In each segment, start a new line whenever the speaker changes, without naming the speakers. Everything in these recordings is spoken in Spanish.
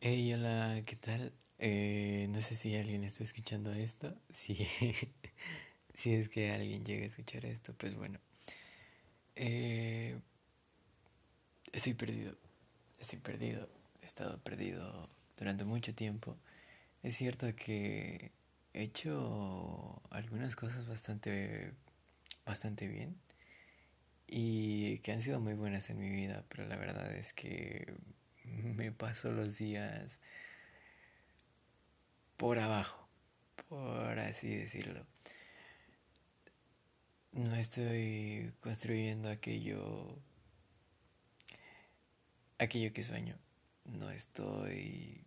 Hey, hola, ¿qué tal? Eh, no sé si alguien está escuchando esto. Si, si es que alguien llega a escuchar esto, pues bueno. Eh, estoy perdido. Estoy perdido. He estado perdido durante mucho tiempo. Es cierto que he hecho algunas cosas bastante, bastante bien y que han sido muy buenas en mi vida, pero la verdad es que me paso los días por abajo, por así decirlo. No estoy construyendo aquello aquello que sueño. No estoy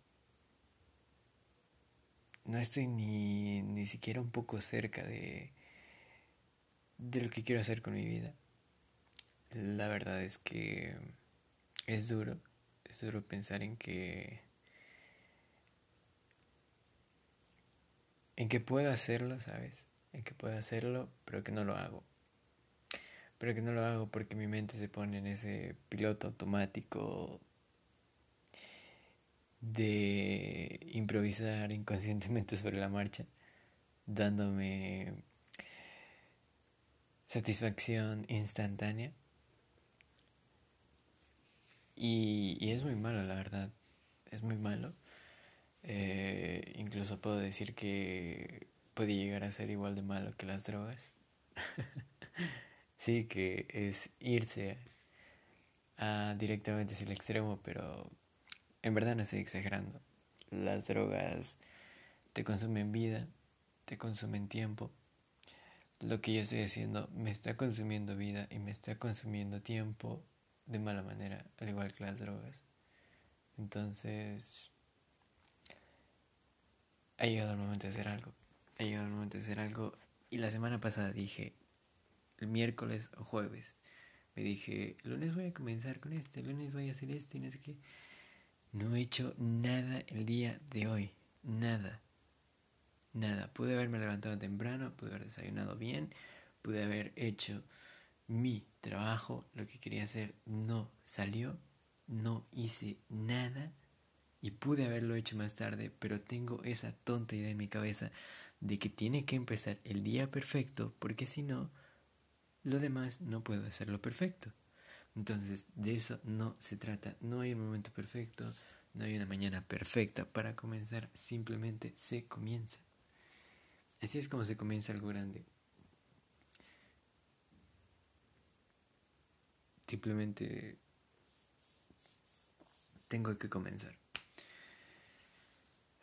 no estoy ni, ni siquiera un poco cerca de de lo que quiero hacer con mi vida. La verdad es que es duro es duro pensar en que en que puedo hacerlo, ¿sabes? En que puedo hacerlo, pero que no lo hago. Pero que no lo hago porque mi mente se pone en ese piloto automático de improvisar inconscientemente sobre la marcha, dándome satisfacción instantánea y, es muy malo, la verdad. Es muy malo. Eh, incluso puedo decir que puede llegar a ser igual de malo que las drogas. sí, que es irse a, directamente hacia el extremo, pero en verdad no estoy exagerando. Las drogas te consumen vida, te consumen tiempo. Lo que yo estoy haciendo me está consumiendo vida y me está consumiendo tiempo de mala manera, al igual que las drogas. Entonces, ha llegado el momento de hacer algo. Ha llegado el momento de hacer algo. Y la semana pasada dije, el miércoles o jueves, me dije, lunes voy a comenzar con este, lunes voy a hacer este y no sé. No he hecho nada el día de hoy. Nada. Nada. Pude haberme levantado temprano, pude haber desayunado bien, pude haber hecho mi trabajo, lo que quería hacer, no salió, no hice nada y pude haberlo hecho más tarde, pero tengo esa tonta idea en mi cabeza de que tiene que empezar el día perfecto, porque si no, lo demás no puedo hacerlo perfecto. Entonces, de eso no se trata. No hay un momento perfecto, no hay una mañana perfecta para comenzar, simplemente se comienza. Así es como se comienza algo grande. Simplemente tengo que comenzar.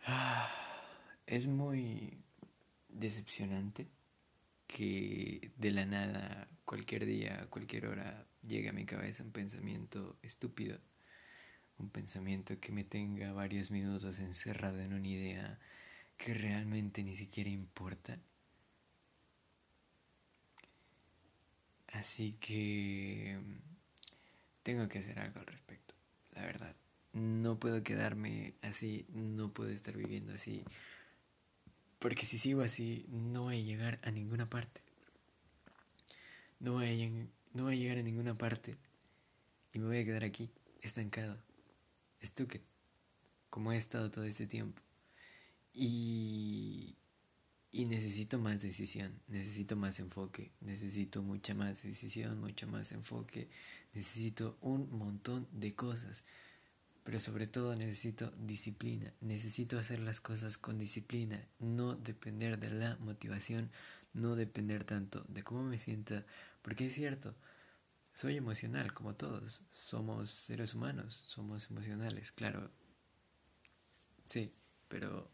Es muy decepcionante que de la nada, cualquier día, cualquier hora, llegue a mi cabeza un pensamiento estúpido, un pensamiento que me tenga varios minutos encerrado en una idea que realmente ni siquiera importa. Así que tengo que hacer algo al respecto, la verdad. No puedo quedarme así, no puedo estar viviendo así. Porque si sigo así, no voy a llegar a ninguna parte. No voy a, no voy a llegar a ninguna parte. Y me voy a quedar aquí, estancado, estúpido, como he estado todo este tiempo. Y, y necesito más decisión, necesito más enfoque, necesito mucha más decisión, mucho más enfoque, necesito un montón de cosas, pero sobre todo necesito disciplina, necesito hacer las cosas con disciplina, no depender de la motivación, no depender tanto de cómo me sienta, porque es cierto, soy emocional como todos, somos seres humanos, somos emocionales, claro, sí, pero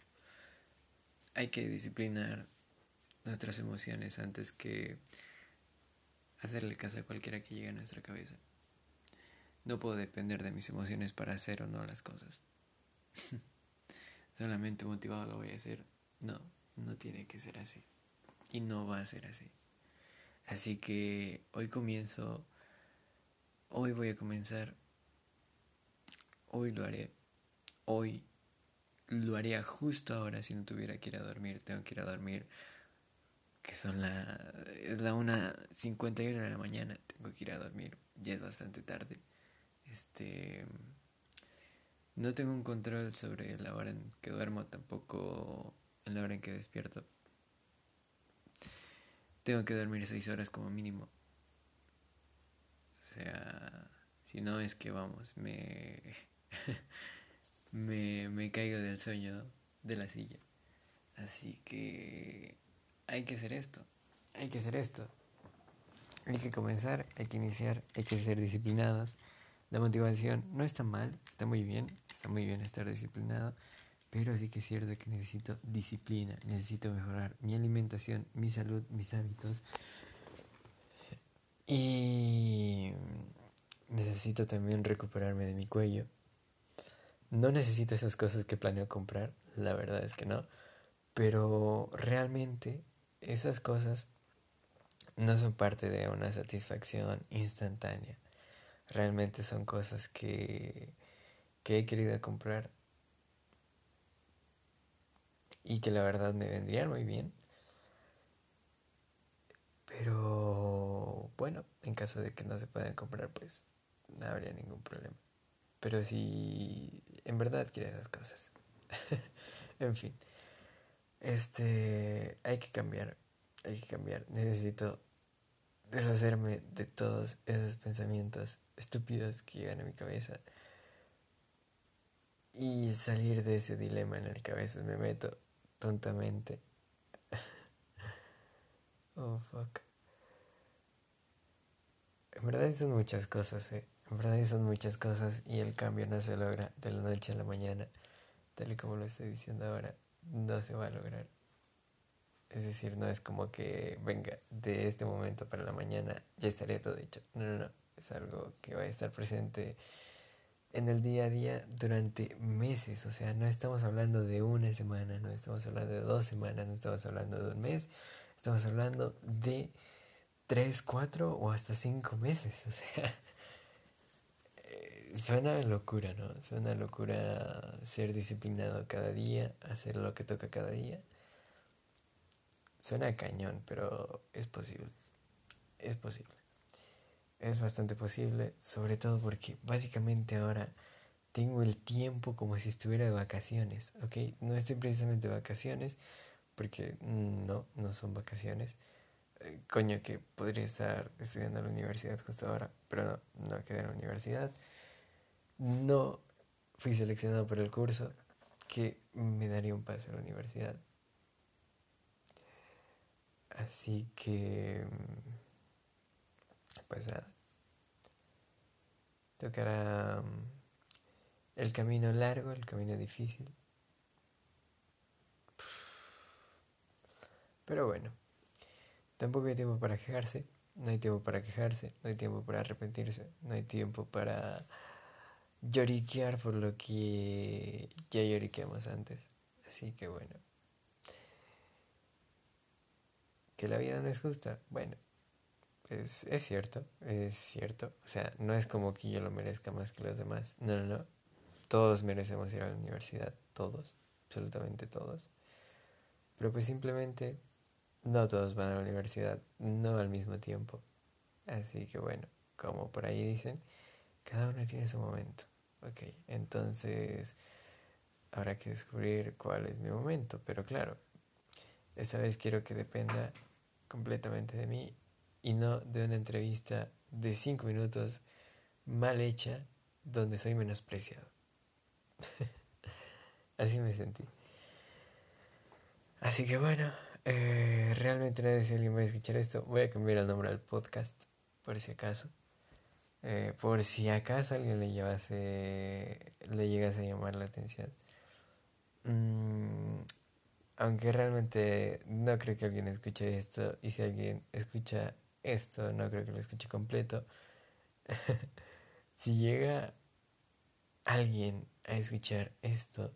hay que disciplinar nuestras emociones antes que hacerle caso a cualquiera que llegue a nuestra cabeza. No puedo depender de mis emociones para hacer o no las cosas. Solamente motivado lo voy a hacer. No, no tiene que ser así. Y no va a ser así. Así que hoy comienzo, hoy voy a comenzar, hoy lo haré, hoy lo haría justo ahora si no tuviera que ir a dormir. Tengo que ir a dormir, que son la, es la 1.51 de la mañana, tengo que ir a dormir, ya es bastante tarde. Este, No tengo un control sobre la hora en que duermo, tampoco en la hora en que despierto. Tengo que dormir seis horas como mínimo. O sea, si no es que vamos, me, me, me caigo del sueño de la silla. Así que hay que hacer esto, hay que hacer esto. Hay que comenzar, hay que iniciar, hay que ser disciplinados. La motivación no está mal, está muy bien, está muy bien estar disciplinado, pero sí que es cierto que necesito disciplina, necesito mejorar mi alimentación, mi salud, mis hábitos y necesito también recuperarme de mi cuello. No necesito esas cosas que planeo comprar, la verdad es que no, pero realmente esas cosas no son parte de una satisfacción instantánea realmente son cosas que, que he querido comprar y que la verdad me vendrían muy bien. Pero bueno, en caso de que no se puedan comprar, pues no habría ningún problema. Pero si en verdad quiero esas cosas. en fin. Este, hay que cambiar. Hay que cambiar. Necesito deshacerme de todos esos pensamientos estúpidos que llegan a mi cabeza y salir de ese dilema en el que a veces me meto tontamente. oh, fuck. En verdad son muchas cosas, eh. En verdad son muchas cosas y el cambio no se logra de la noche a la mañana, tal y como lo estoy diciendo ahora, no se va a lograr. Es decir, no es como que venga de este momento para la mañana, ya estaría todo hecho. No, no, no. Es algo que va a estar presente en el día a día durante meses. O sea, no estamos hablando de una semana, no estamos hablando de dos semanas, no estamos hablando de un mes. Estamos hablando de tres, cuatro o hasta cinco meses. O sea, eh, suena locura, ¿no? Suena locura ser disciplinado cada día, hacer lo que toca cada día. Suena cañón, pero es posible. Es posible. Es bastante posible, sobre todo porque básicamente ahora tengo el tiempo como si estuviera de vacaciones, ¿ok? No estoy precisamente de vacaciones, porque no, no son vacaciones. Eh, coño, que podría estar estudiando en la universidad justo ahora, pero no, no quedé en la universidad. No fui seleccionado por el curso que me daría un pase a la universidad. Así que, pues nada, tocará mm, el camino largo, el camino difícil. Pero bueno, tampoco hay tiempo para quejarse, no hay tiempo para quejarse, no hay tiempo para arrepentirse, no hay tiempo para lloriquear por lo que ya lloriqueamos antes. Así que bueno. Que la vida no es justa. Bueno, es, es cierto, es cierto. O sea, no es como que yo lo merezca más que los demás. No, no, no. Todos merecemos ir a la universidad, todos, absolutamente todos. Pero pues simplemente no todos van a la universidad, no al mismo tiempo. Así que bueno, como por ahí dicen, cada uno tiene su momento. Ok, entonces habrá que descubrir cuál es mi momento. Pero claro, esta vez quiero que dependa completamente de mí y no de una entrevista de cinco minutos mal hecha donde soy menospreciado. Así me sentí. Así que bueno, eh, realmente nadie si alguien va a escuchar esto. Voy a cambiar el nombre al podcast, por si acaso. Eh, por si acaso alguien le llevase, le llegase a llamar la atención. Mm, aunque realmente no creo que alguien escuche esto y si alguien escucha esto no creo que lo escuche completo. si llega alguien a escuchar esto,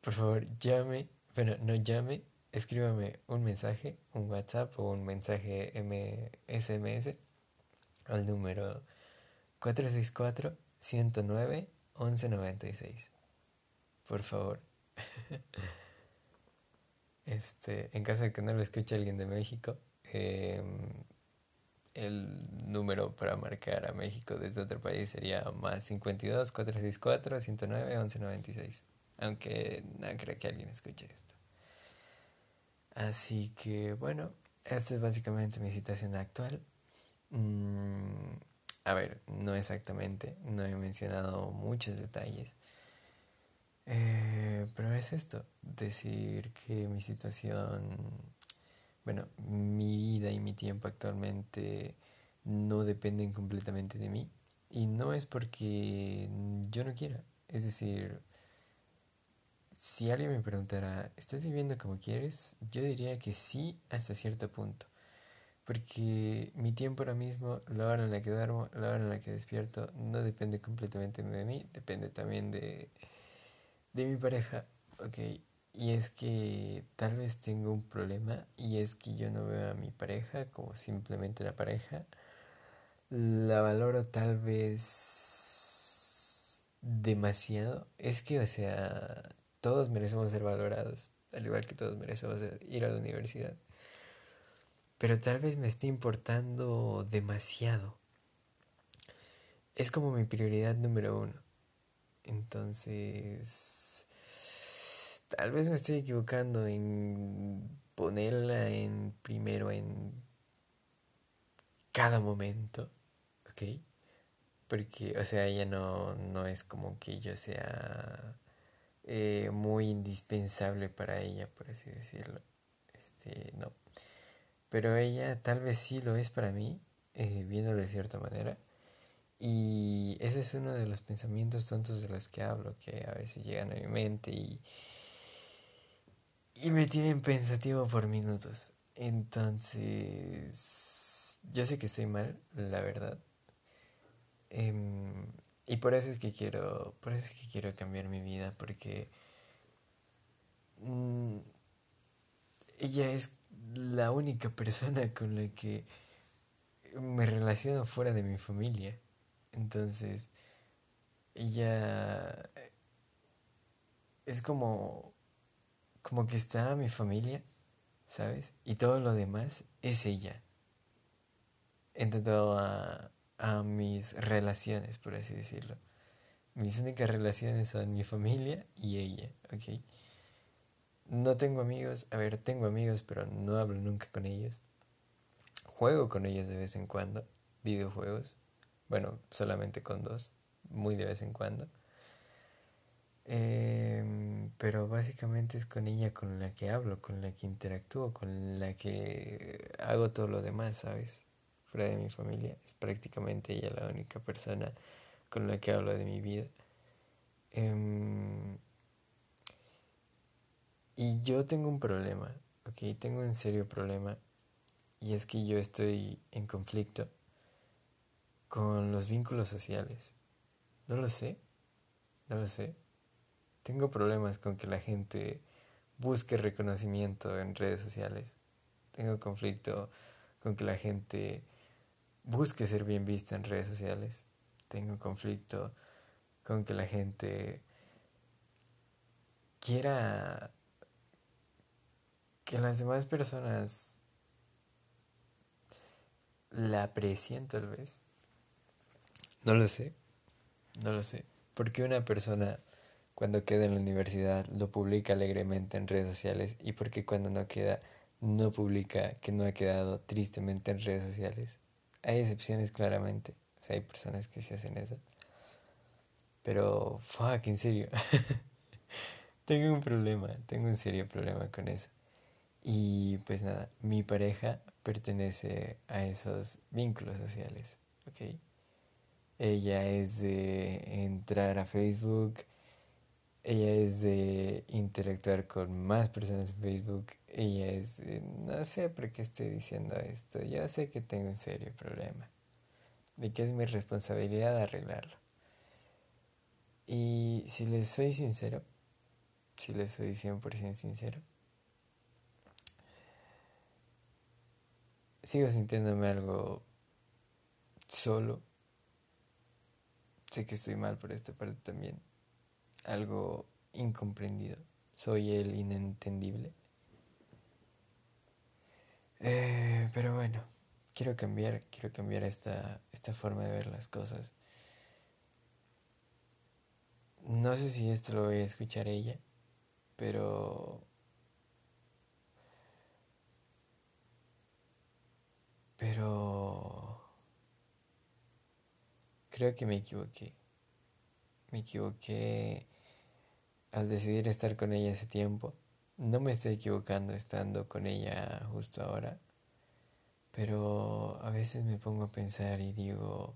por favor llame, bueno, no llame, escríbame un mensaje, un WhatsApp o un mensaje SMS al número 464 109 1196. Por favor. Este, en caso de que no lo escuche alguien de México, em, el número para marcar a México desde otro país sería más 52 464 109 1196. Aunque no creo que alguien escuche esto. Así que bueno, esta es básicamente mi situación actual. Mm, a ver, no exactamente, no he mencionado muchos detalles. Eh, pero es esto, decir que mi situación, bueno, mi vida y mi tiempo actualmente no dependen completamente de mí. Y no es porque yo no quiera. Es decir, si alguien me preguntara, ¿estás viviendo como quieres? Yo diría que sí hasta cierto punto. Porque mi tiempo ahora mismo, la hora en la que duermo, la hora en la que despierto, no depende completamente de mí, depende también de, de mi pareja. Ok, y es que tal vez tengo un problema y es que yo no veo a mi pareja como simplemente la pareja. La valoro tal vez demasiado. Es que, o sea, todos merecemos ser valorados, al igual que todos merecemos ir a la universidad. Pero tal vez me esté importando demasiado. Es como mi prioridad número uno. Entonces, tal vez me estoy equivocando en ponerla en primero en cada momento, ¿ok? Porque, o sea, ella no, no es como que yo sea eh, muy indispensable para ella, por así decirlo. Este, no. Pero ella tal vez sí lo es para mí, eh, viéndolo de cierta manera. Y ese es uno de los pensamientos tontos de los que hablo, que a veces llegan a mi mente y, y me tienen pensativo por minutos. Entonces, yo sé que estoy mal, la verdad. Em, y por eso es que quiero, por eso es que quiero cambiar mi vida, porque mm, ella es la única persona con la que me relaciono fuera de mi familia. Entonces, ella es como, como que está mi familia, ¿sabes? Y todo lo demás es ella. En tanto a, a mis relaciones, por así decirlo. Mis únicas relaciones son mi familia y ella, ¿ok? No tengo amigos, a ver, tengo amigos, pero no hablo nunca con ellos. Juego con ellos de vez en cuando, videojuegos, bueno, solamente con dos, muy de vez en cuando. Em, pero básicamente es con ella con la que hablo, con la que interactúo, con la que hago todo lo demás, ¿sabes? Fuera de mi familia, es prácticamente ella la única persona con la que hablo de mi vida. Em, y yo tengo un problema, ¿ok? Tengo un serio problema y es que yo estoy en conflicto con los vínculos sociales. No lo sé, no lo sé. Tengo problemas con que la gente busque reconocimiento en redes sociales. Tengo conflicto con que la gente busque ser bien vista en redes sociales. Tengo conflicto con que la gente quiera que las demás personas la aprecien tal vez. No lo sé, no lo sé. Porque una persona cuando queda en la universidad lo publica alegremente en redes sociales y porque cuando no queda no publica que no ha quedado tristemente en redes sociales. Hay excepciones claramente, o sea, hay personas que se hacen eso. Pero, fuck, en serio. tengo un problema, tengo un serio problema con eso. Y pues nada, mi pareja pertenece a esos vínculos sociales, ¿ok? Ella es de entrar a Facebook, ella es de interactuar con más personas en Facebook, ella es, no sé por qué estoy diciendo esto, yo sé que tengo un serio problema y que es mi responsabilidad arreglarlo. Y si les soy sincero, si les soy 100% sincero, sigo sintiéndome algo solo Sé que estoy mal por esta parte también. Algo incomprendido. Soy el inentendible. Eh, pero bueno, quiero cambiar, quiero cambiar esta, esta forma de ver las cosas. No sé si esto lo voy a escuchar ella, pero... Pero... Creo que me equivoqué. Me equivoqué al decidir estar con ella ese tiempo. No me estoy equivocando estando con ella justo ahora. Pero a veces me pongo a pensar y digo,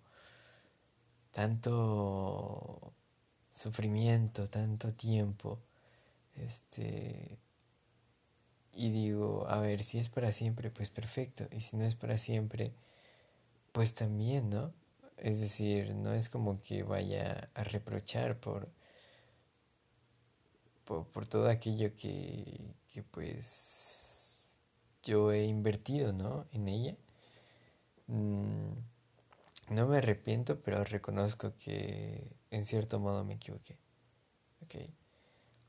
tanto sufrimiento, tanto tiempo, este, y digo, a ver, si es para siempre, pues perfecto, y si no es para siempre, pues también, ¿no? Es decir, no es como que vaya a reprochar por, por, todo aquello que, que pues yo he invertido, ¿no? En ella. Mm, no me arrepiento, pero reconozco que en cierto modo me equivoqué. Okay.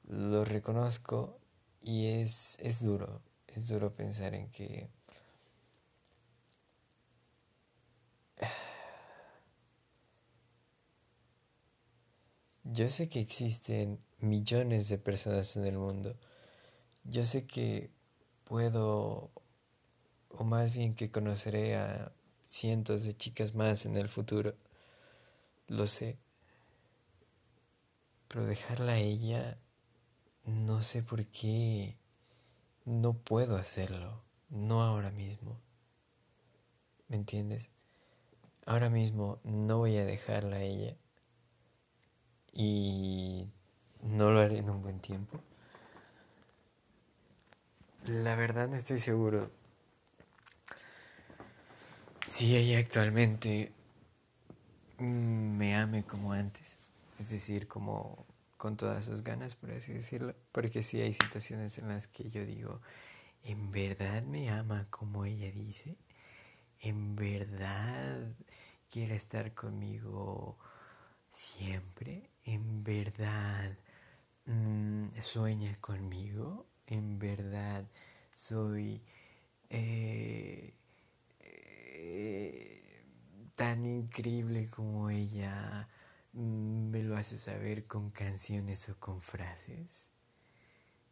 Lo reconozco y es, es duro, es duro pensar en que yo sé que existen millones de personas en el mundo. Yo sé que puedo, o más bien que conoceré a cientos de chicas más en el futuro. Lo sé. Pero dejarla a ella, no sé por qué no puedo hacerlo. No ahora mismo. ¿Me entiendes? Ahora mismo no voy a dejarla a ella. Y no lo haré en un buen tiempo. La verdad no estoy seguro si ella actualmente me ame como antes, es decir, como con todas sus ganas, por así decirlo, porque sí hay situaciones en las que yo digo, ¿en verdad me ama como ella dice? ¿En verdad quiere estar conmigo siempre? ¿En verdad mm, sueña conmigo? ¿En verdad soy... Eh, tan increíble como ella mm, me lo hace saber con canciones o con frases.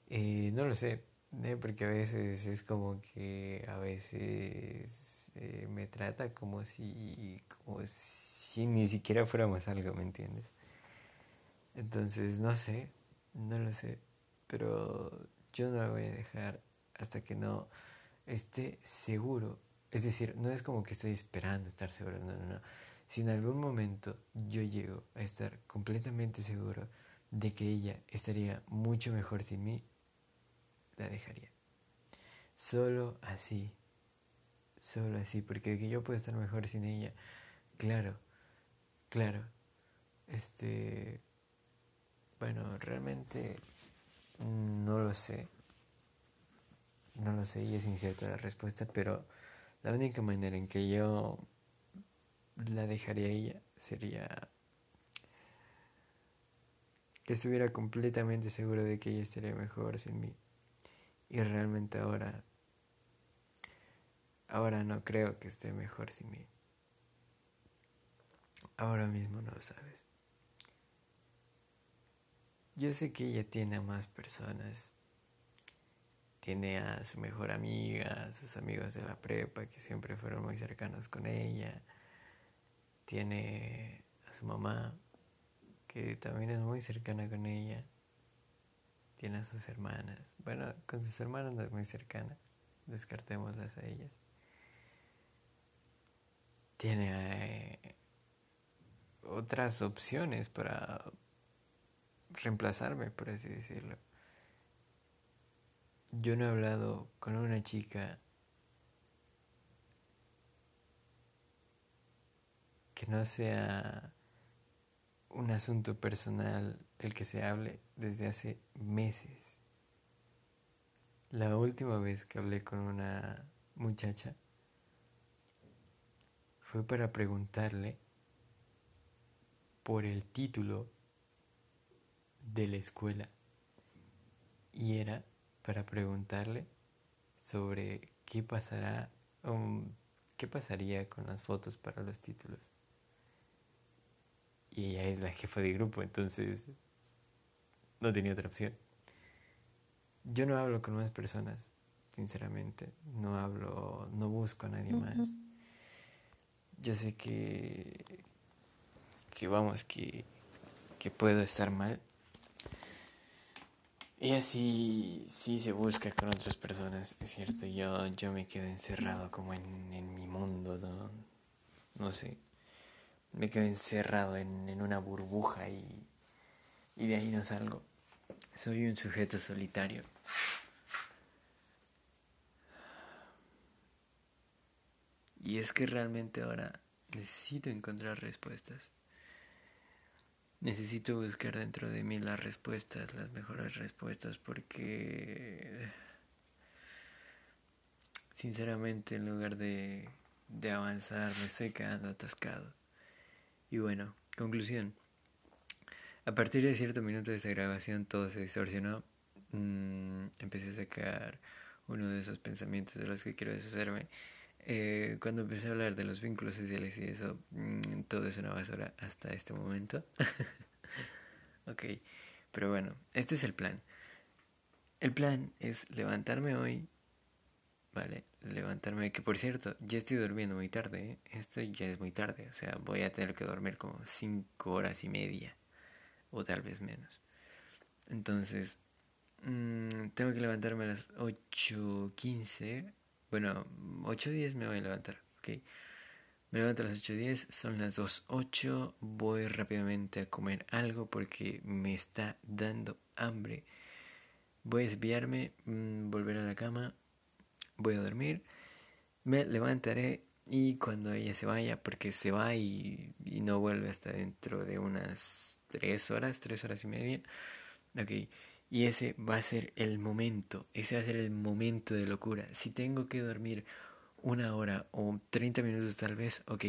Eh, no lo sé, porque a veces es como que a veces eh, me trata como si, como si ni siquiera fuéramos algo, ¿me entiendes? Entonces, no sé, no lo sé, pero yo no la voy a dejar hasta que no esté seguro es decir, no es como que estoy esperando estar seguro, no, no, no. Si en algún momento yo llego a estar completamente seguro de que ella estaría mucho mejor sin mí, la dejaría. Solo así, solo así, porque que yo puedo estar mejor sin ella, claro, claro, este, bueno, realmente no lo sé, no lo sé y es incierta la respuesta, pero la única manera en que yo la dejaría a ella sería que estuviera completamente seguro de que ella estaría mejor sin mí. Y realmente ahora, ahora no creo que esté mejor sin mí. Ahora mismo no lo sabes. Yo sé que ella tiene a más personas tiene a su mejor amiga, a sus amigos de la prepa que siempre fueron muy cercanos con ella. Tiene a su mamá que también es muy cercana con ella. Tiene a sus hermanas. Bueno, con sus hermanas no es muy cercana. Descartémoslas a ellas. Tiene eh, otras opciones para reemplazarme, por así decirlo. Yo no he hablado con una chica que no sea un asunto personal el que se hable desde hace meses. La última vez que hablé con una muchacha fue para preguntarle por el título de la escuela y era para preguntarle sobre qué pasará, um, ¿qué pasaría con las fotos para los títulos? Y ella es la jefa de grupo, entonces no tenía otra opción. Yo no hablo con más personas, sinceramente. No hablo, no busco a nadie más. Yo sé que, que vamos, que, que puedo estar mal. Y así sí se busca con otras personas, es cierto. Yo, yo me quedo encerrado como en, en mi mundo, ¿no? No sé. Me quedo encerrado en, en una burbuja y, y de ahí no salgo. Soy un sujeto solitario. Y es que realmente ahora necesito encontrar respuestas. Necesito buscar dentro de mí las respuestas, las mejores respuestas, porque sinceramente en lugar de, de avanzar me estoy quedando atascado. Y bueno, conclusión. A partir de cierto minuto de esa grabación todo se distorsionó. Mm, empecé a sacar uno de esos pensamientos de los que quiero deshacerme. Eh, cuando empecé a hablar de los vínculos sociales y eso, mm, todo es una basura hasta este momento. ok, pero bueno, este es el plan. El plan es levantarme hoy, ¿vale? Levantarme, que por cierto, ya estoy durmiendo muy tarde, ¿eh? esto ya es muy tarde, o sea, voy a tener que dormir como 5 horas y media, o tal vez menos. Entonces, mmm, tengo que levantarme a las 8.15 bueno, 8.10 me voy a levantar, ok. Me levanto a las 8.10, son las 2.08, voy rápidamente a comer algo porque me está dando hambre. Voy a desviarme, mm, volver a la cama, voy a dormir, me levantaré y cuando ella se vaya, porque se va y, no vuelve hasta dentro de unas 3 horas, 3 horas y media, ok y ese va a ser el momento, ese va a ser el momento de locura. Si tengo que dormir una hora o 30 minutos tal vez, ok,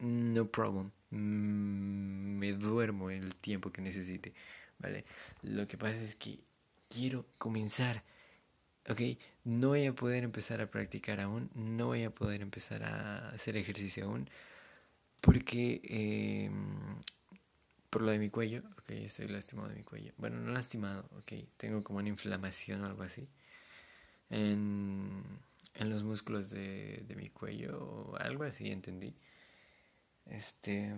no problem. Mm, me duermo el tiempo que necesite, ¿vale? Lo que pasa es que quiero comenzar, ¿ok? No voy a poder empezar a practicar aún, no voy a poder empezar a hacer ejercicio aún, porque eh, por lo de mi cuello, ok, estoy lastimado de mi cuello. Bueno, no lastimado, ok, tengo como una inflamación o algo así. En, en los músculos de, de mi cuello o algo así, entendí. Este.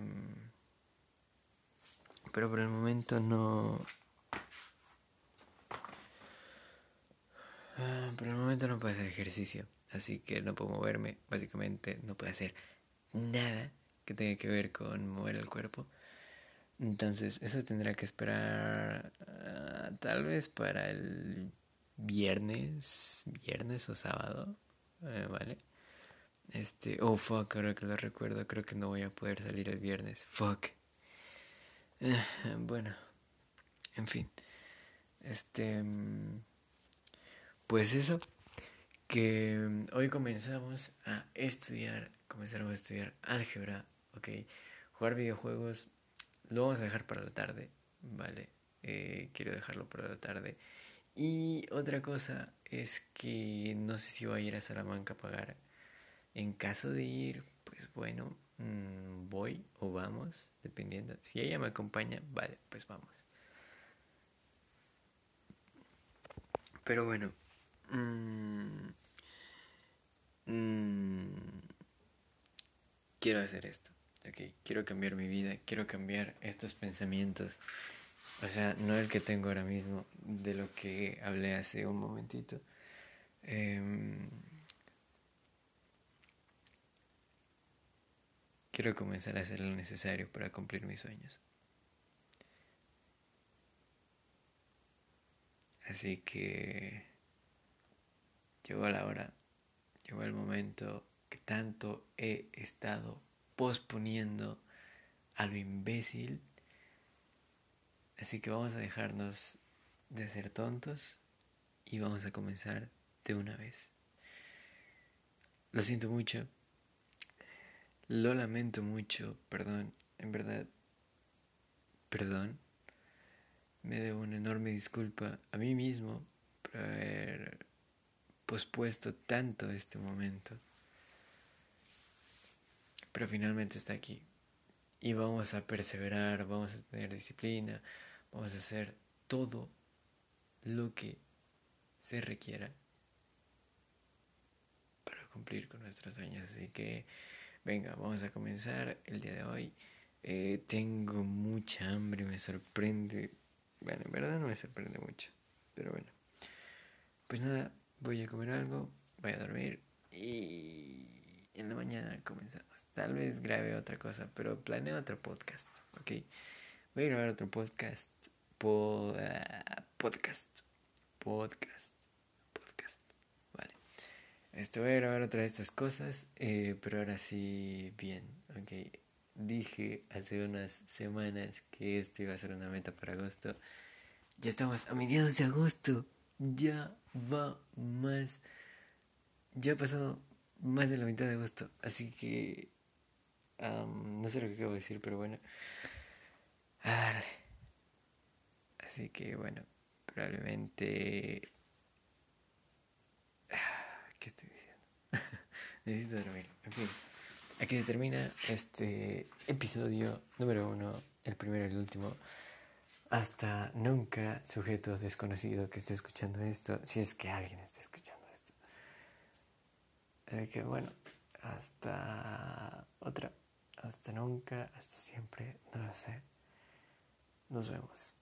Pero por el momento no. Por el momento no puedo hacer ejercicio. Así que no puedo moverme. Básicamente no puedo hacer nada que tenga que ver con mover el cuerpo. Entonces, eso tendrá que esperar ah, tal vez para el viernes, viernes o sábado, eh, ¿vale? Este, oh fuck, ahora que lo recuerdo, creo que no voy a poder salir el viernes. Fuck. Eh, bueno, en fin. Este, pues eso, que hoy comenzamos a estudiar, comenzamos a estudiar álgebra, ok, jugar videojuegos lo vamos a dejar para la tarde, ¿vale? Eh, quiero dejarlo para la tarde. Y otra cosa es que no sé si voy a ir a Salamanca a pagar. En caso de ir, pues bueno, mm, voy o vamos, dependiendo. Si ella me acompaña, vale, pues vamos. Pero bueno, mmm, quiero hacer esto ok, quiero cambiar mi vida, quiero cambiar estos pensamientos. O sea, no el que tengo ahora mismo, de lo que hablé hace un momentito. Em, quiero comenzar a hacer lo necesario para cumplir mis sueños. Así que llegó la hora, llegó el momento que tanto he estado posponiendo a lo imbécil. Así que vamos a dejarnos de ser tontos y vamos a comenzar de una vez. Lo siento mucho. Lo lamento mucho, perdón, en verdad, perdón. Me debo una enorme disculpa a mí mismo por haber pospuesto tanto este momento. pero finalmente está aquí. Y vamos a perseverar, vamos a tener disciplina, vamos a hacer todo lo que se requiera para cumplir con nuestros sueños. Así que, venga, vamos a comenzar el día de hoy. Eh, tengo mucha hambre, me sorprende. Bueno, en verdad no me sorprende mucho, pero bueno. Pues nada, voy a comer algo, voy a dormir y en la mañana comenzamos. Tal vez grabe otra cosa, pero planeo otro podcast, ¿ok? Voy a grabar otro podcast, podcast, podcast, podcast, vale. Esto voy a grabar otra de estas cosas, eh, pero ahora sí bien, ok. Dije hace unas semanas que esto iba a ser una meta para agosto. Ya estamos a mediados de agosto. Ya va más. Ya ha pasado más de la mitad de agosto. Así que... no sé lo que acabo de decir, pero bueno. Así que bueno, probablemente... ¿Qué estoy diciendo? Necesito dormir. En fin, aquí se termina este episodio número uno, el primero y el último. Hasta nunca, sujeto desconocido que esté escuchando esto, si es que alguien está escuchando. Así que bueno, hasta otra, hasta nunca, hasta siempre, no lo sé. Nos vemos.